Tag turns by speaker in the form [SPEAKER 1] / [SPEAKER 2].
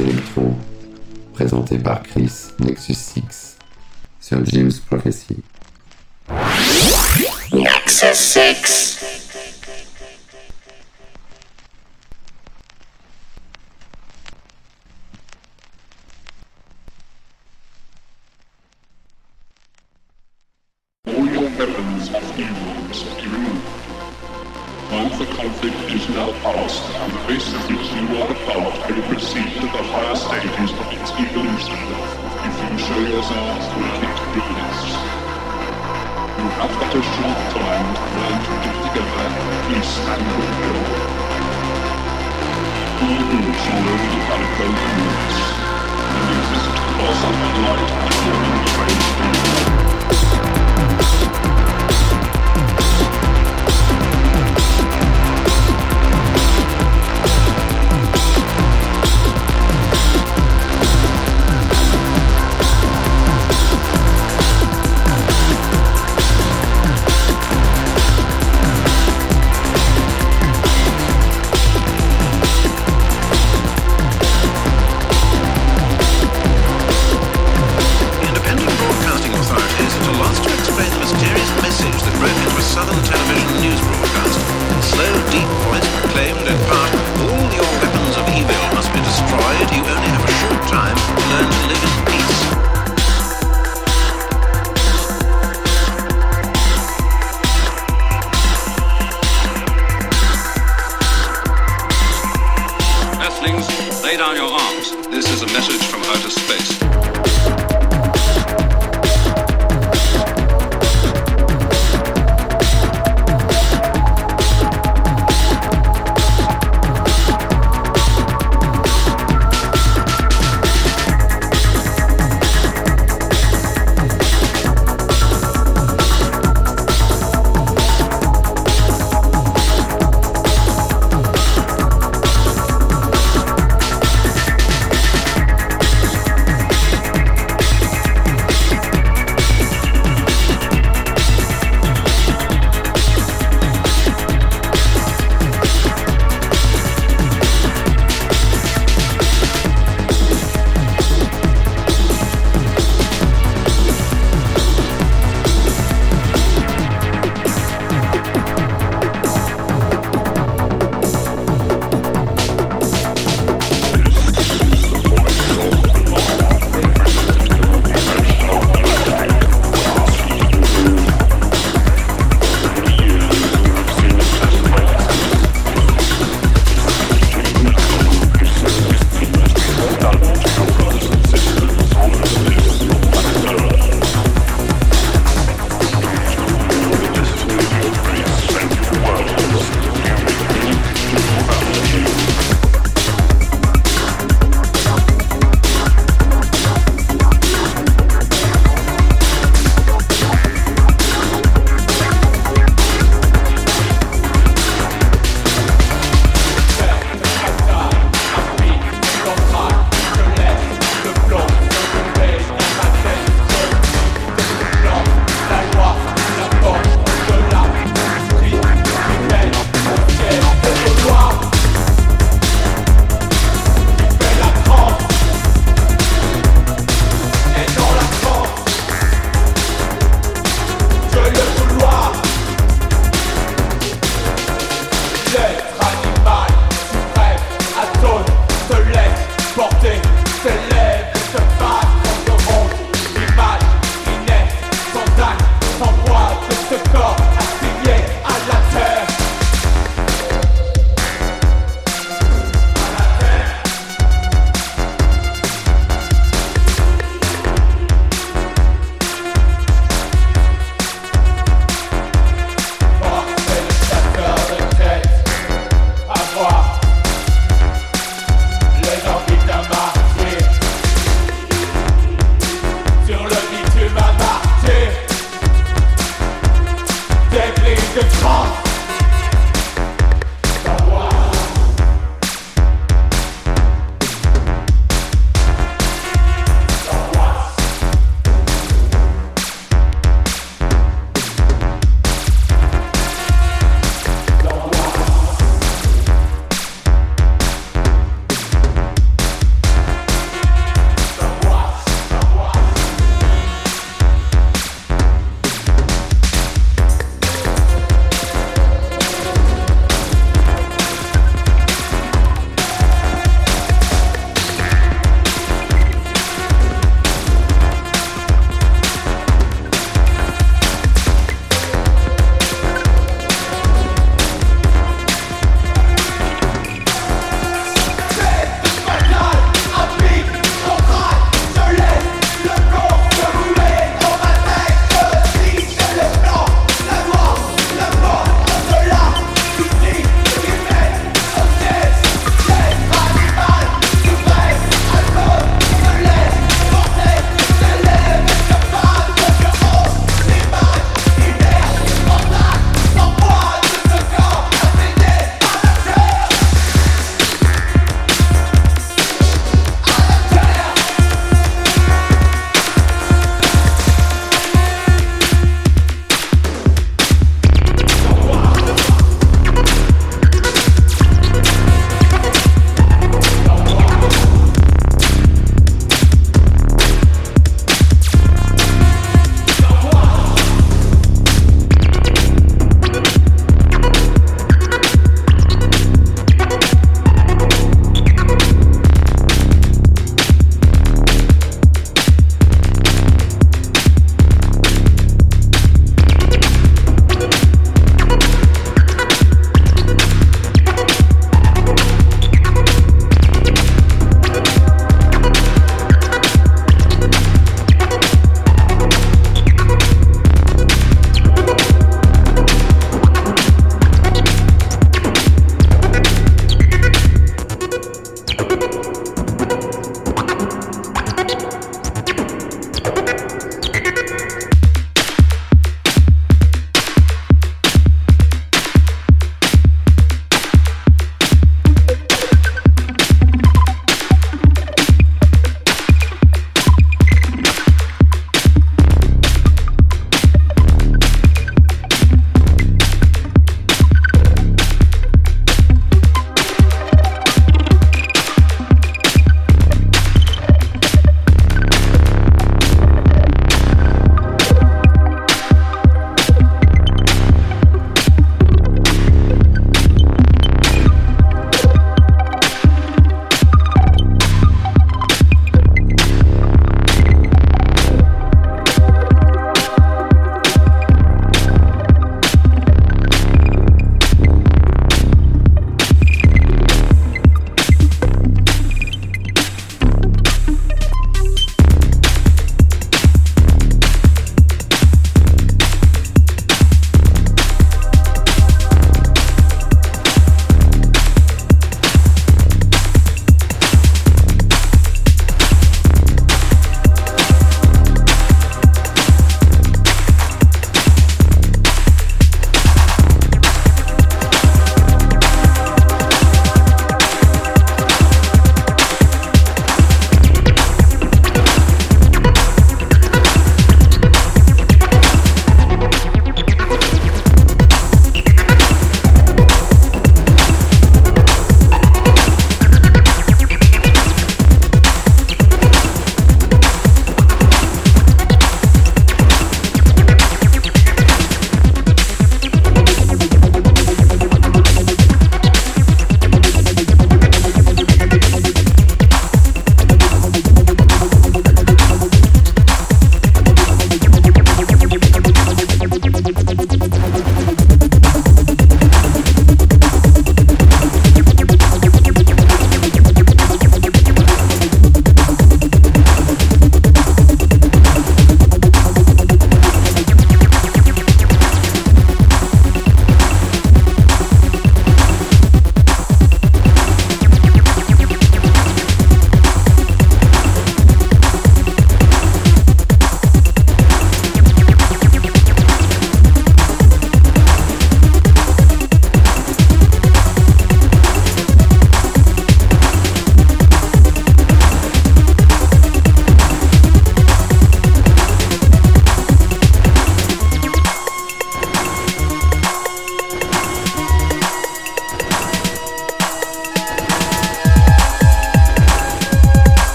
[SPEAKER 1] Electro, présenté par Chris Nexus 6 sur Jim's Prophecy.
[SPEAKER 2] Nexus 6